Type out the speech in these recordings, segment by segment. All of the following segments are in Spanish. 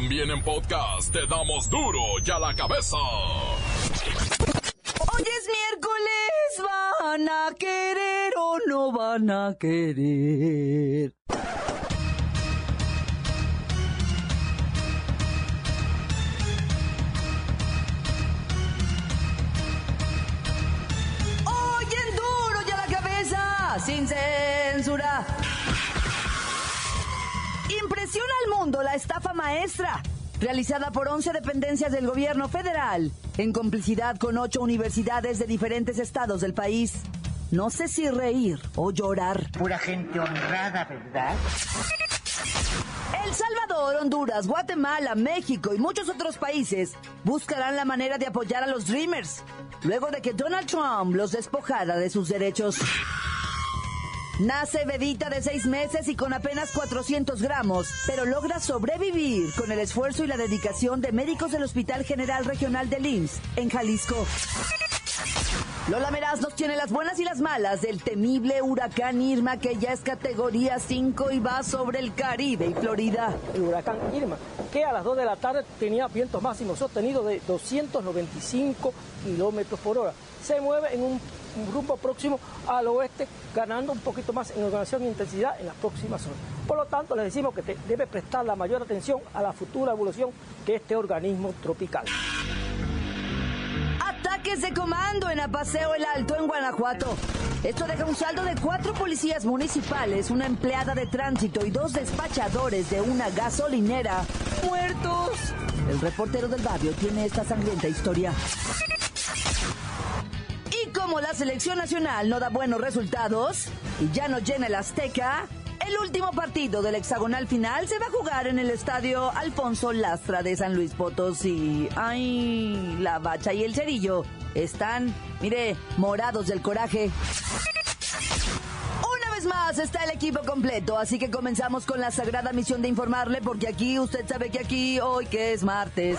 También en podcast te damos duro y a la cabeza. Hoy es miércoles, van a querer o no van a querer. Hoy en duro y a la cabeza, sin censura. Impresiona al mundo la estafa maestra, realizada por 11 dependencias del gobierno federal, en complicidad con ocho universidades de diferentes estados del país. No sé si reír o llorar. Pura gente honrada, ¿verdad? El Salvador, Honduras, Guatemala, México y muchos otros países buscarán la manera de apoyar a los Dreamers, luego de que Donald Trump los despojara de sus derechos. Nace bebita de seis meses y con apenas 400 gramos, pero logra sobrevivir con el esfuerzo y la dedicación de médicos del Hospital General Regional de IMSS en Jalisco. Lola Meraz nos tiene las buenas y las malas del temible huracán Irma que ya es categoría 5 y va sobre el Caribe y Florida. el huracán Irma, que a las 2 de la tarde tenía vientos máximos sostenidos de 295 kilómetros por hora. Se mueve en un, un rumbo próximo al oeste, ganando un poquito más en organización e intensidad en las próximas horas. Por lo tanto, les decimos que te- debe prestar la mayor atención a la futura evolución de este organismo tropical. Ataques de comando en Apaseo el Alto en Guanajuato. Esto deja un saldo de cuatro policías municipales, una empleada de tránsito y dos despachadores de una gasolinera muertos. El reportero del barrio tiene esta sangrienta historia. Y como la selección nacional no da buenos resultados y ya no llena el Azteca, el último partido del hexagonal final se va a jugar en el estadio Alfonso Lastra de San Luis Potosí. Ay, la bacha y el cerillo están, mire, morados del coraje. Una vez más está el equipo completo, así que comenzamos con la sagrada misión de informarle, porque aquí usted sabe que aquí hoy que es martes.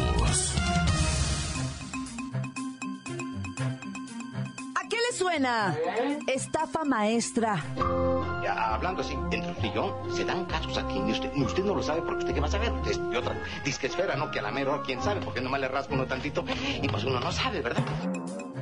Suena? Estafa maestra. Ya, hablando así, entre usted y yo, se dan casos aquí. Y usted, y usted no lo sabe porque usted qué va a saber. Es, y otra, disque esfera, ¿no? Que a la mera hora, quién sabe, porque nomás le raspa uno tantito. Y pues uno no sabe, ¿verdad?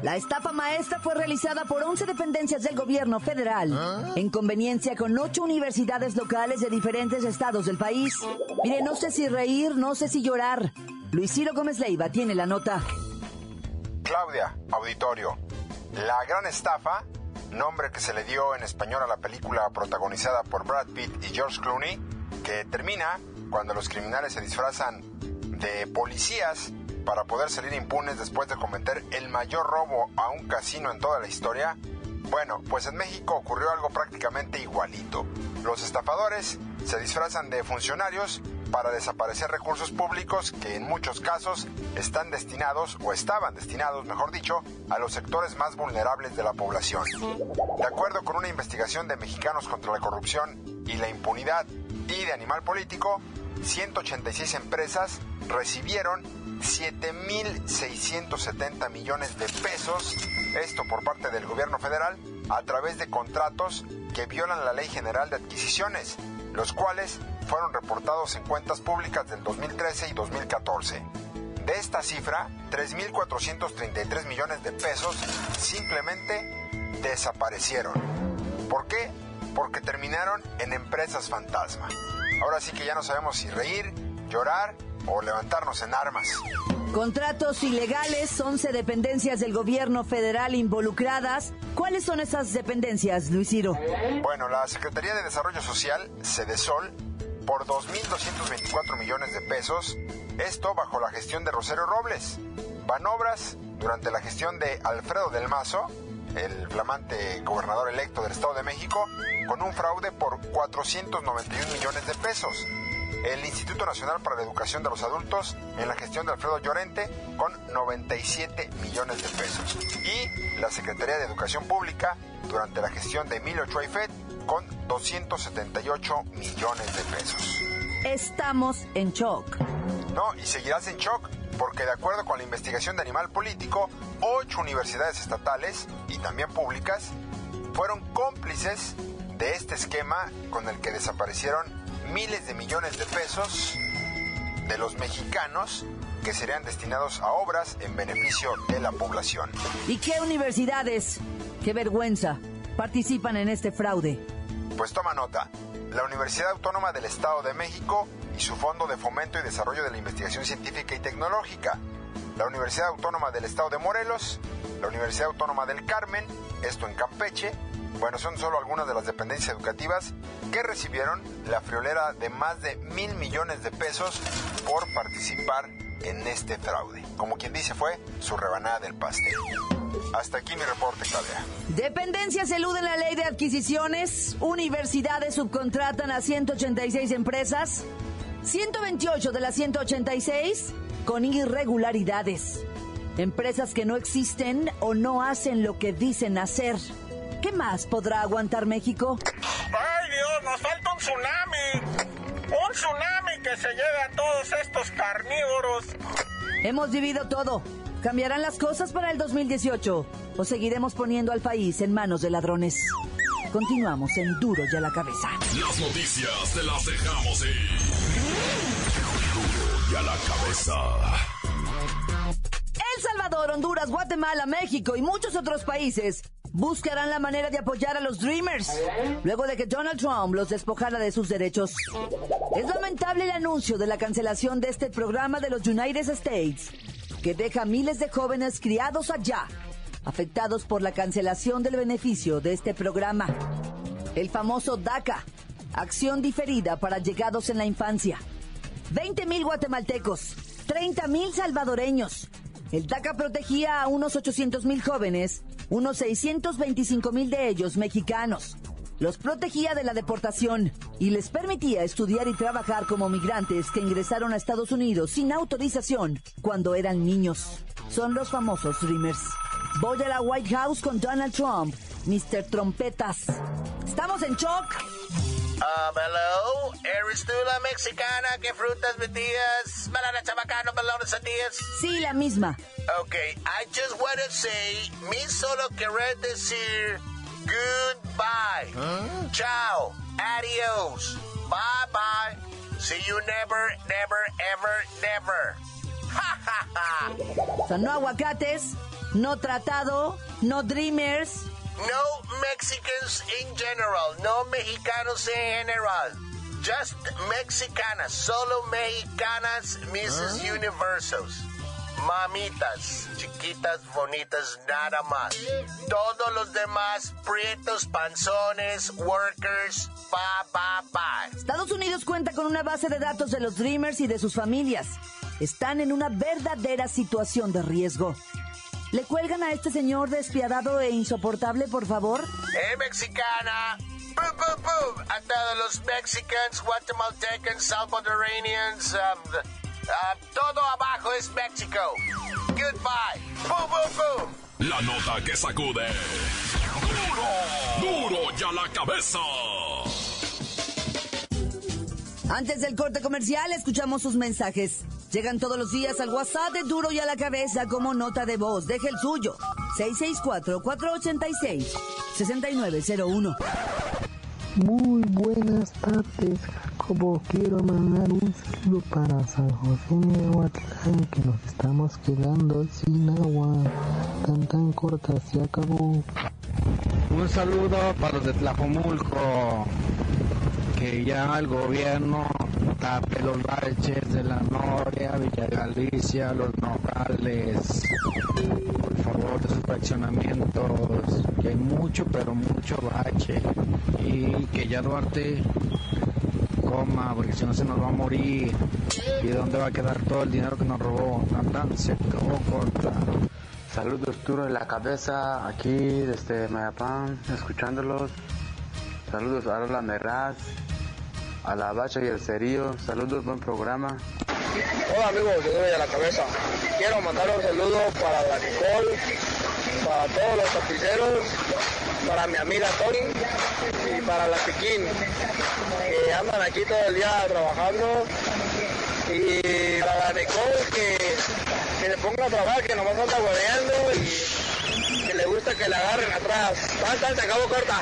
La estafa maestra fue realizada por 11 dependencias del gobierno federal, en conveniencia con ocho universidades locales de diferentes estados del país. Mire, no sé si reír, no sé si llorar. Luis Ciro Gómez Leiva tiene la nota. Claudia, auditorio. La gran estafa, nombre que se le dio en español a la película protagonizada por Brad Pitt y George Clooney, que termina cuando los criminales se disfrazan de policías para poder salir impunes después de cometer el mayor robo a un casino en toda la historia. Bueno, pues en México ocurrió algo prácticamente igualito. Los estafadores se disfrazan de funcionarios para desaparecer recursos públicos que en muchos casos están destinados o estaban destinados, mejor dicho, a los sectores más vulnerables de la población. De acuerdo con una investigación de Mexicanos contra la Corrupción y la Impunidad y de Animal Político, 186 empresas recibieron 7.670 millones de pesos, esto por parte del gobierno federal, a través de contratos que violan la Ley General de Adquisiciones, los cuales fueron reportados en cuentas públicas del 2013 y 2014. De esta cifra, 3.433 millones de pesos simplemente desaparecieron. ¿Por qué? Porque terminaron en empresas fantasma. Ahora sí que ya no sabemos si reír, llorar o levantarnos en armas. Contratos ilegales, 11 dependencias del gobierno federal involucradas. ¿Cuáles son esas dependencias, Luis Ciro? Bueno, la Secretaría de Desarrollo Social, Sedesol, por 2.224 millones de pesos, esto bajo la gestión de Rosario Robles. Banobras, durante la gestión de Alfredo del Mazo, el flamante gobernador electo del Estado de México, con un fraude por 491 millones de pesos. El Instituto Nacional para la Educación de los Adultos, en la gestión de Alfredo Llorente, con 97 millones de pesos. Y la Secretaría de Educación Pública, durante la gestión de Emilio Chuaifet, con 278 millones de pesos. Estamos en shock. No, y seguirás en shock, porque de acuerdo con la investigación de Animal Político, ocho universidades estatales y también públicas fueron cómplices de este esquema con el que desaparecieron miles de millones de pesos de los mexicanos que serían destinados a obras en beneficio de la población. ¿Y qué universidades? Qué vergüenza. Participan en este fraude. Pues toma nota. La Universidad Autónoma del Estado de México y su Fondo de Fomento y Desarrollo de la Investigación Científica y Tecnológica. La Universidad Autónoma del Estado de Morelos, la Universidad Autónoma del Carmen, esto en Campeche. Bueno, son solo algunas de las dependencias educativas que recibieron la friolera de más de mil millones de pesos por participar en este fraude. Como quien dice fue su rebanada del pastel. Hasta aquí mi reporte, Claudia. Dependencias eluden la ley de adquisiciones, universidades subcontratan a 186 empresas, 128 de las 186 con irregularidades. Empresas que no existen o no hacen lo que dicen hacer. ¿Qué más podrá aguantar México? ¡Ay Dios, nos falta un tsunami! Un tsunami que se lleve a todos estos carnívoros. Hemos vivido todo. ¿Cambiarán las cosas para el 2018 o seguiremos poniendo al país en manos de ladrones? Continuamos en Duro y a la cabeza. Las noticias te las dejamos ir. Duro y a la cabeza. El Salvador, Honduras, Guatemala, México y muchos otros países buscarán la manera de apoyar a los Dreamers luego de que Donald Trump los despojara de sus derechos. Es lamentable el anuncio de la cancelación de este programa de los United States, que deja miles de jóvenes criados allá, afectados por la cancelación del beneficio de este programa. El famoso DACA, acción diferida para llegados en la infancia. 20 mil guatemaltecos, 30 mil salvadoreños. El DACA protegía a unos 800 mil jóvenes, unos 625 mil de ellos mexicanos. Los protegía de la deportación y les permitía estudiar y trabajar como migrantes que ingresaron a Estados Unidos sin autorización cuando eran niños. Son los famosos Dreamers. Voy a la White House con Donald Trump, Mr. Trompetas. Estamos en shock. Um, hello, ¿eres tú la mexicana que frutas metías? Banana chabacano, balones sandías. Sí, la misma. Okay, I just want to say, mi solo querer decir goodbye. Ciao, adios, bye bye. See you never, never, ever, never. Ha ha ha. O sea, no aguacates, no tratado, no dreamers. No Mexicans in general, no mexicanos en general. Just mexicanas, solo mexicanas, Mrs. Universos. Mamitas, chiquitas, bonitas, nada más. Todos los demás, prietos, panzones, workers, pa, pa, pa. Estados Unidos cuenta con una base de datos de los Dreamers y de sus familias. Están en una verdadera situación de riesgo. ¿Le cuelgan a este señor despiadado e insoportable, por favor? ¡Eh, mexicana! ¡Boom, boom, boom! A todos los mexicanos, guatemaltecans, salvadoranians, um, uh, todo abajo es México. Goodbye. ¡Boom, boom, boom! La nota que sacude. ¡Duro! ¡Duro y a la cabeza! Antes del corte comercial, escuchamos sus mensajes. Llegan todos los días al WhatsApp de Duro y a la cabeza como nota de voz. Deje el suyo. 664-486-6901. Muy buenas tardes, Jacobo. Quiero mandar un saludo para San José Nehuatlán, que nos estamos quedando sin agua. Tan tan corta, se acabó. Un saludo para los de Tlajomulco, que ya el gobierno tape los baches de la Noria, Villa Galicia, los Nogales, por favor, de sus fraccionamientos, que hay mucho, pero mucho bache, y que ya Duarte coma, porque si no se nos va a morir, y dónde va a quedar todo el dinero que nos robó, Natán se acabó corta. Saludos duro de la cabeza aquí desde Mayapán, escuchándolos. Saludos a la Meraz, a la Bacha y el Cerillo. Saludos, buen programa. Hola amigos Duro de la Cabeza. Quiero mandar un saludo para la Nicole, para todos los tapiceros, para mi amiga Tori y para la Piquín, que andan aquí todo el día trabajando. Y para la Nicole que, que le ponga a trabajar, que nomás anda guardeando y que le gusta que le agarren atrás. Basta, te acabo corta.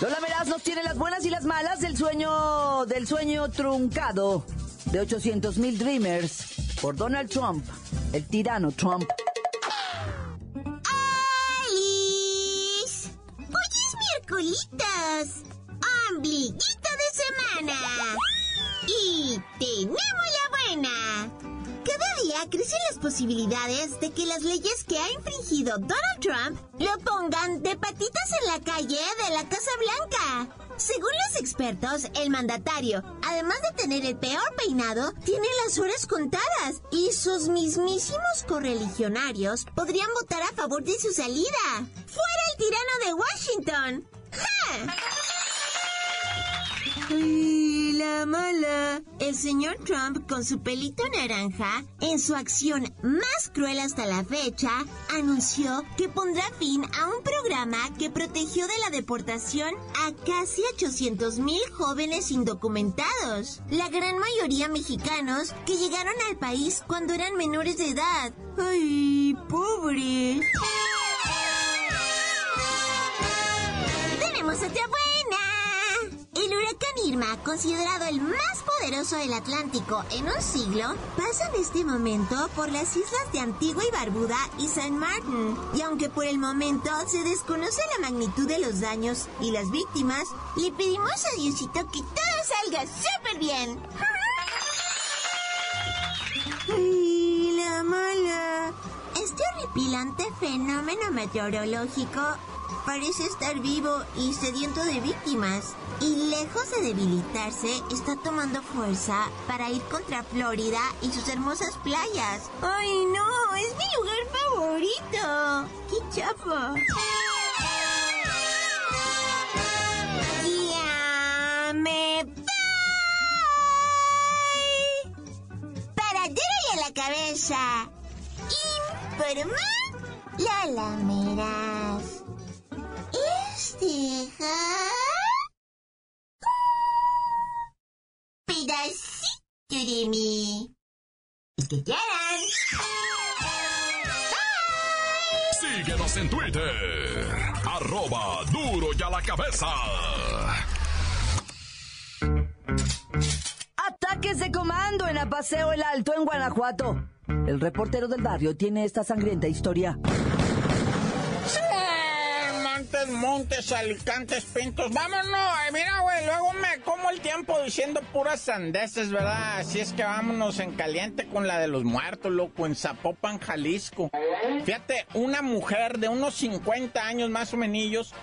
Lola Meraz nos tiene las buenas y las malas del sueño, del sueño truncado de 800 mil Dreamers por Donald Trump, el tirano Trump. ¡Alice! ¡Hoy es miércoles! ¡Ombliguito de semana! ¡Y tenemos día crecen las posibilidades de que las leyes que ha infringido Donald Trump lo pongan de patitas en la calle de la Casa Blanca. Según los expertos, el mandatario, además de tener el peor peinado, tiene las horas contadas y sus mismísimos correligionarios podrían votar a favor de su salida. ¡Fuera el tirano de Washington! ¡Ja! Mala. El señor Trump, con su pelito naranja, en su acción más cruel hasta la fecha, anunció que pondrá fin a un programa que protegió de la deportación a casi 800 mil jóvenes indocumentados. La gran mayoría mexicanos que llegaron al país cuando eran menores de edad. ¡Ay, pobre! Tenemos otra buena. Huracán Irma, considerado el más poderoso del Atlántico en un siglo, pasa en este momento por las islas de Antigua y Barbuda y San Martin. Y aunque por el momento se desconoce la magnitud de los daños y las víctimas, le pedimos a Diosito que todo salga súper bien. ¡Ay, la mala! Este horripilante fenómeno meteorológico parece estar vivo y sediento de víctimas. Y lejos de debilitarse, está tomando fuerza para ir contra Florida y sus hermosas playas. ¡Ay, no! ¡Es mi lugar favorito! ¡Qué chafa! ¡Ya me! Para duro y a la cabeza. Informa la lameras. Este El que quieran. Síguenos en Twitter, arroba duro y a la cabeza. Ataques de comando en Apaseo el Alto en Guanajuato. El reportero del barrio tiene esta sangrienta historia. Montes, alicantes, pintos. Vámonos, eh, mira, güey, luego me como el tiempo diciendo puras sandeces, ¿verdad? Así es que vámonos en caliente con la de los muertos, loco, en Zapopan, Jalisco. Fíjate, una mujer de unos 50 años más o menos,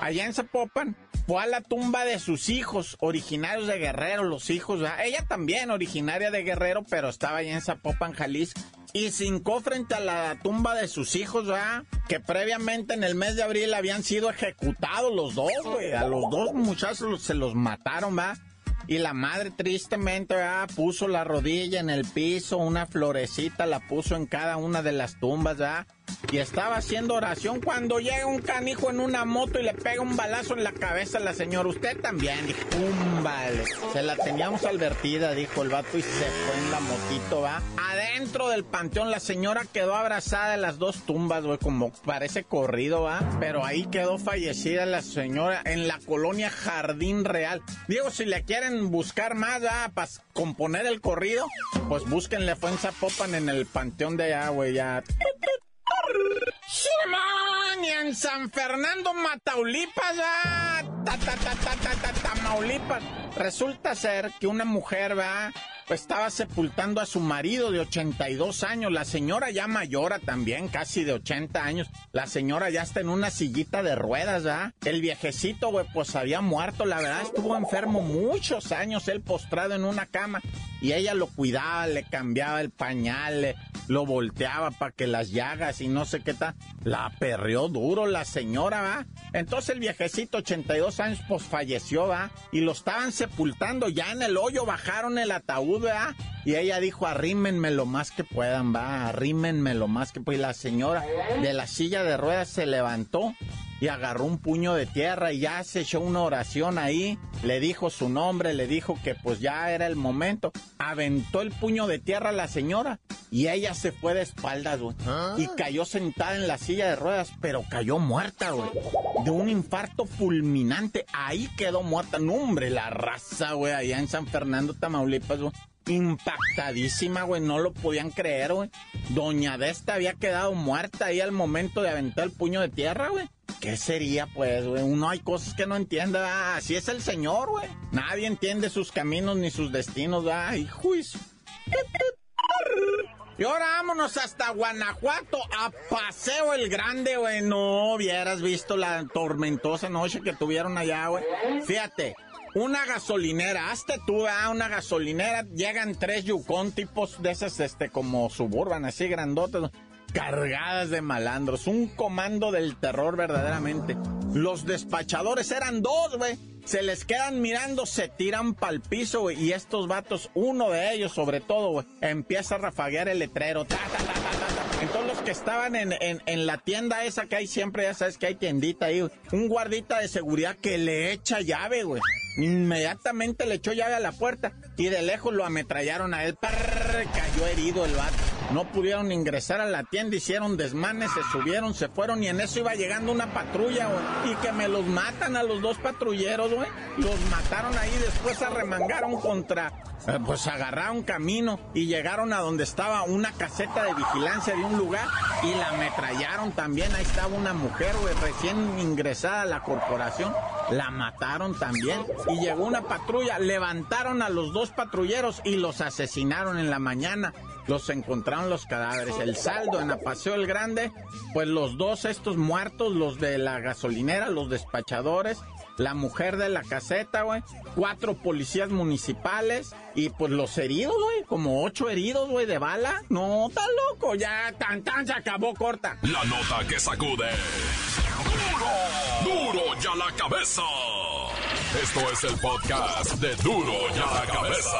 allá en Zapopan, fue a la tumba de sus hijos, originarios de Guerrero, los hijos, ¿verdad? Ella también, originaria de Guerrero, pero estaba allá en Zapopan, Jalisco. Y se frente a la tumba de sus hijos, ¿verdad? Que previamente en el mes de abril habían sido ejecutados los dos, güey. A los dos muchachos se los mataron, ¿verdad? Y la madre tristemente, ¿verdad? Puso la rodilla en el piso, una florecita la puso en cada una de las tumbas, ¿verdad? Y estaba haciendo oración cuando llega un canijo en una moto y le pega un balazo en la cabeza a la señora. Usted también, dijo. Vale. Se la teníamos advertida, dijo el vato y se fue en la motito, ¿va? Adentro del panteón la señora quedó abrazada en las dos tumbas, güey, como parece corrido, ¿va? Pero ahí quedó fallecida la señora en la colonia Jardín Real. Digo, si le quieren buscar más, ¿va? Para componer el corrido, pues búsquenle, fue en en el panteón de allá, güey, ya. Y en San Fernando, Mataulipas, ah, ta, ta, ta. Resulta ser que una mujer, va, pues estaba sepultando a su marido de 82 años. La señora ya mayora también, casi de 80 años. La señora ya está en una sillita de ruedas, ¿verdad? El viejecito, pues había muerto, la verdad, estuvo enfermo muchos años, él postrado en una cama. Y ella lo cuidaba, le cambiaba el pañal, le- lo volteaba para que las llagas y no sé qué tal. La perreó duro la señora, ¿va? Entonces el viejecito, 82 años, pues falleció, ¿va? Y lo estaban sepultando ya en el hoyo, bajaron el ataúd, ¿va? Y ella dijo, arrímenme lo más que puedan, va, arrímenme lo más que puedan. Y la señora de la silla de ruedas se levantó y agarró un puño de tierra y ya se echó una oración ahí, le dijo su nombre, le dijo que pues ya era el momento, aventó el puño de tierra a la señora y ella se fue de espaldas, güey, y cayó sentada en la silla de ruedas, pero cayó muerta, güey, de un infarto fulminante, ahí quedó muerta, no hombre, la raza, güey, allá en San Fernando, Tamaulipas, güey. Impactadísima, güey, no lo podían creer, güey. Doña Desta había quedado muerta ahí al momento de aventar el puño de tierra, güey. ¿Qué sería, pues, güey? Uno hay cosas que no entiende, ah, así es el señor, güey. Nadie entiende sus caminos ni sus destinos, ah, hijo. Y ahora vámonos hasta Guanajuato a Paseo el Grande, güey. No hubieras visto la tormentosa noche que tuvieron allá, güey. Fíjate, una gasolinera, hazte tú, ah, una gasolinera, llegan tres Yukon tipos de esas, este, como suburban, así grandotes, cargadas de malandros, un comando del terror verdaderamente. Los despachadores eran dos, güey. Se les quedan mirando, se tiran pa'l piso, güey. Y estos vatos, uno de ellos sobre todo, güey, empieza a rafaguear el letrero. Entonces los que estaban en, en, en la tienda esa que hay siempre, ya sabes que hay tiendita ahí. Un guardita de seguridad que le echa llave, güey. Inmediatamente le echó llave a la puerta y de lejos lo ametrallaron a él. Cayó herido el vato. No pudieron ingresar a la tienda, hicieron desmanes, se subieron, se fueron y en eso iba llegando una patrulla. Y que me los matan a los dos patrulleros, güey. Los mataron ahí, después arremangaron contra, eh, pues agarraron camino y llegaron a donde estaba una caseta de vigilancia de un lugar y la ametrallaron también. Ahí estaba una mujer, recién ingresada a la corporación. La mataron también. Y llegó una patrulla, levantaron a los dos patrulleros y los asesinaron en la mañana. Los encontraron los cadáveres. El saldo en Apaseo el Grande, pues los dos estos muertos, los de la gasolinera, los despachadores, la mujer de la caseta, güey, cuatro policías municipales y pues los heridos, güey, como ocho heridos, güey, de bala. No, está loco, ya tan tan se acabó corta. La nota que sacude. ¡Duro! ¡Duro ya la cabeza! Esto es el podcast de Duro ya la cabeza.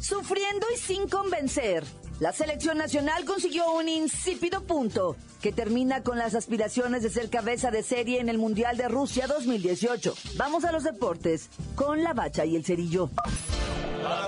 Sufriendo y sin convencer, la selección nacional consiguió un insípido punto que termina con las aspiraciones de ser cabeza de serie en el Mundial de Rusia 2018. Vamos a los deportes con la bacha y el cerillo. ¡La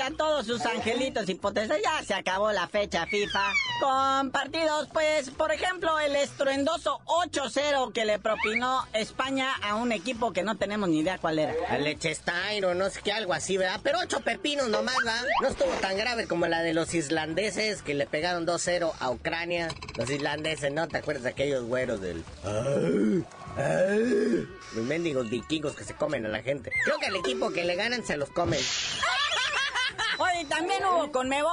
a todos sus angelitos potestades. Ya se acabó la fecha FIFA. Con partidos, pues, por ejemplo, el estruendoso 8-0 que le propinó España a un equipo que no tenemos ni idea cuál era. Al o no sé qué, algo así, ¿verdad? Pero ocho pepinos nomás, ¿verdad? No estuvo tan grave como la de los islandeses que le pegaron 2-0 a Ucrania. Los islandeses, ¿no? ¿Te acuerdas de aquellos güeros del... Los mendigos vikingos que se comen a la gente. Creo que el equipo que le ganan se los comen. Oye, también hubo con Mebol,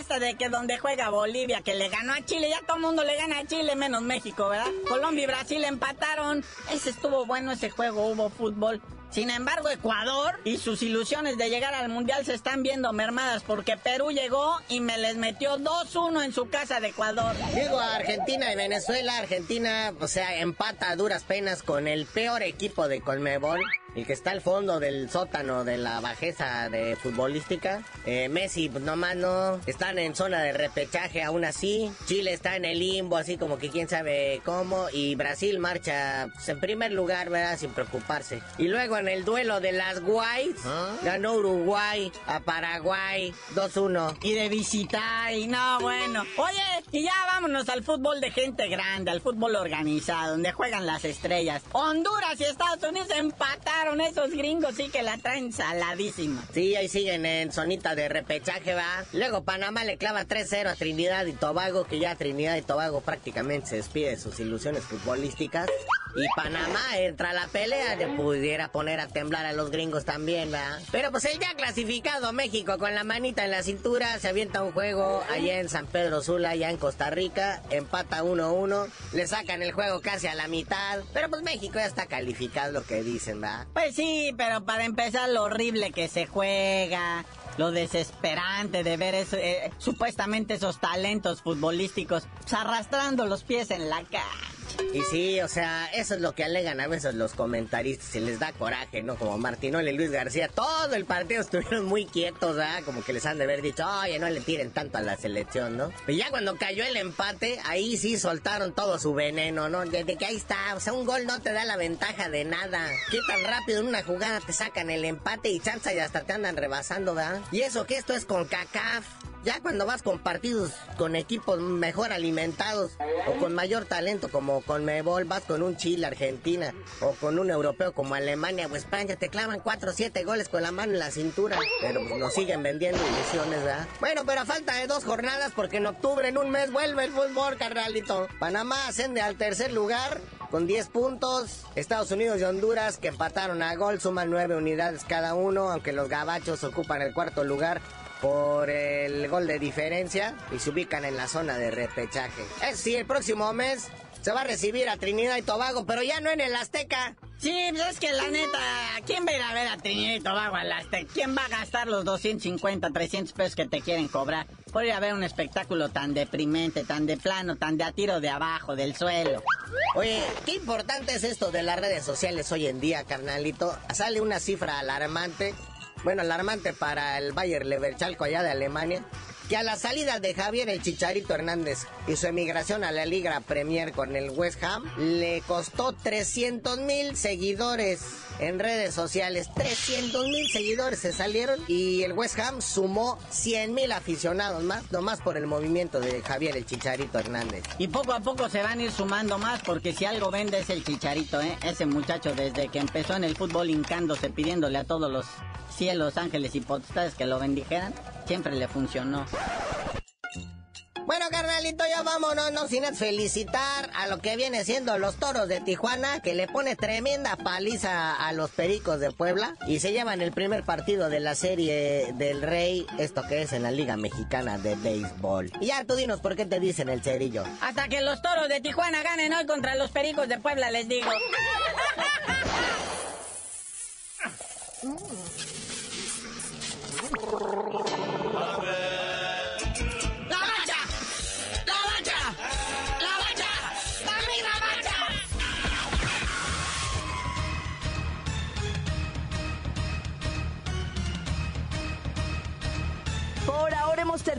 esta de que donde juega Bolivia, que le ganó a Chile, ya todo el mundo le gana a Chile, menos México, ¿verdad? Colombia y Brasil empataron. Ese estuvo bueno ese juego, hubo fútbol. Sin embargo, Ecuador y sus ilusiones de llegar al Mundial se están viendo mermadas porque Perú llegó y me les metió 2-1 en su casa de Ecuador. Digo, a Argentina y Venezuela, Argentina, o sea, empata a duras penas con el peor equipo de Colmebol. El que está al fondo del sótano de la bajeza de futbolística. Eh, Messi, pues nomás no. Están en zona de repechaje aún así. Chile está en el limbo, así como que quién sabe cómo. Y Brasil marcha pues, en primer lugar, ¿verdad? Sin preocuparse. Y luego en el duelo de las Guays, ganó Uruguay a Paraguay 2-1. Y de visita, y no, bueno. Oye, y ya vámonos al fútbol de gente grande, al fútbol organizado, donde juegan las estrellas. Honduras y Estados Unidos empataron esos gringos, sí que la traen saladísima. Sí, ahí siguen en zonita de repechaje, va. Luego Panamá le clava 3-0 a Trinidad y Tobago, que ya Trinidad y Tobago prácticamente se despide de sus ilusiones futbolísticas. Y Panamá entra a la pelea, le pudiera poner a temblar a los gringos también, ¿verdad? Pero pues el ya clasificado México con la manita en la cintura se avienta un juego allá en San Pedro Sula, allá en Costa Rica, empata 1-1, le sacan el juego casi a la mitad, pero pues México ya está calificado lo que dicen, ¿verdad? Pues sí, pero para empezar lo horrible que se juega, lo desesperante de ver eh, supuestamente esos talentos futbolísticos pues, arrastrando los pies en la cara. Y sí, o sea, eso es lo que alegan a veces los comentaristas, se les da coraje, ¿no? Como Martinoli y Luis García, todo el partido estuvieron muy quietos, ¿verdad? Como que les han de haber dicho, oye, no le tiren tanto a la selección, ¿no? Pero ya cuando cayó el empate, ahí sí soltaron todo su veneno, ¿no? Desde que ahí está, o sea, un gol no te da la ventaja de nada. ¿Qué tan rápido en una jugada te sacan el empate y chanza y hasta te andan rebasando, ¿verdad? Y eso que esto es con CACAF. Ya cuando vas con partidos con equipos mejor alimentados o con mayor talento como con Mebol, vas con un Chile, Argentina o con un europeo como Alemania o España, te clavan 4 o 7 goles con la mano en la cintura. Pero pues nos siguen vendiendo ilusiones, ¿verdad? Bueno, pero a falta de dos jornadas porque en octubre, en un mes, vuelve el fútbol, carnalito. Panamá ascende al tercer lugar con 10 puntos. Estados Unidos y Honduras, que empataron a gol, suman 9 unidades cada uno, aunque los gabachos ocupan el cuarto lugar por el gol de diferencia y se ubican en la zona de repechaje. Es sí, el próximo mes se va a recibir a Trinidad y Tobago, pero ya no en el Azteca. Sí, pues es que la neta, ¿quién va a ir a ver a Trinidad y Tobago al Azteca? ¿Quién va a gastar los 250, 300 pesos que te quieren cobrar por ir a ver un espectáculo tan deprimente, tan de plano, tan de a tiro de abajo, del suelo? Oye, qué importante es esto de las redes sociales hoy en día, carnalito. Sale una cifra alarmante bueno, alarmante para el Bayer Leverchalco allá de Alemania, que a la salida de Javier el Chicharito Hernández y su emigración a la Liga Premier con el West Ham, le costó 300 mil seguidores en redes sociales. 300 mil seguidores se salieron y el West Ham sumó 100 mil aficionados más, nomás por el movimiento de Javier el Chicharito Hernández. Y poco a poco se van a ir sumando más porque si algo vende es el Chicharito, ¿eh? Ese muchacho desde que empezó en el fútbol hincándose, pidiéndole a todos los cielos, ángeles y potestades que lo bendijeran, siempre le funcionó. Bueno, carnalito, ya vámonos, no sin felicitar a lo que viene siendo los toros de Tijuana, que le pone tremenda paliza a los pericos de Puebla y se llevan el primer partido de la serie del Rey, esto que es en la Liga Mexicana de Béisbol. Y ya tú dinos por qué te dicen el cerillo. Hasta que los toros de Tijuana ganen hoy contra los pericos de Puebla, les digo.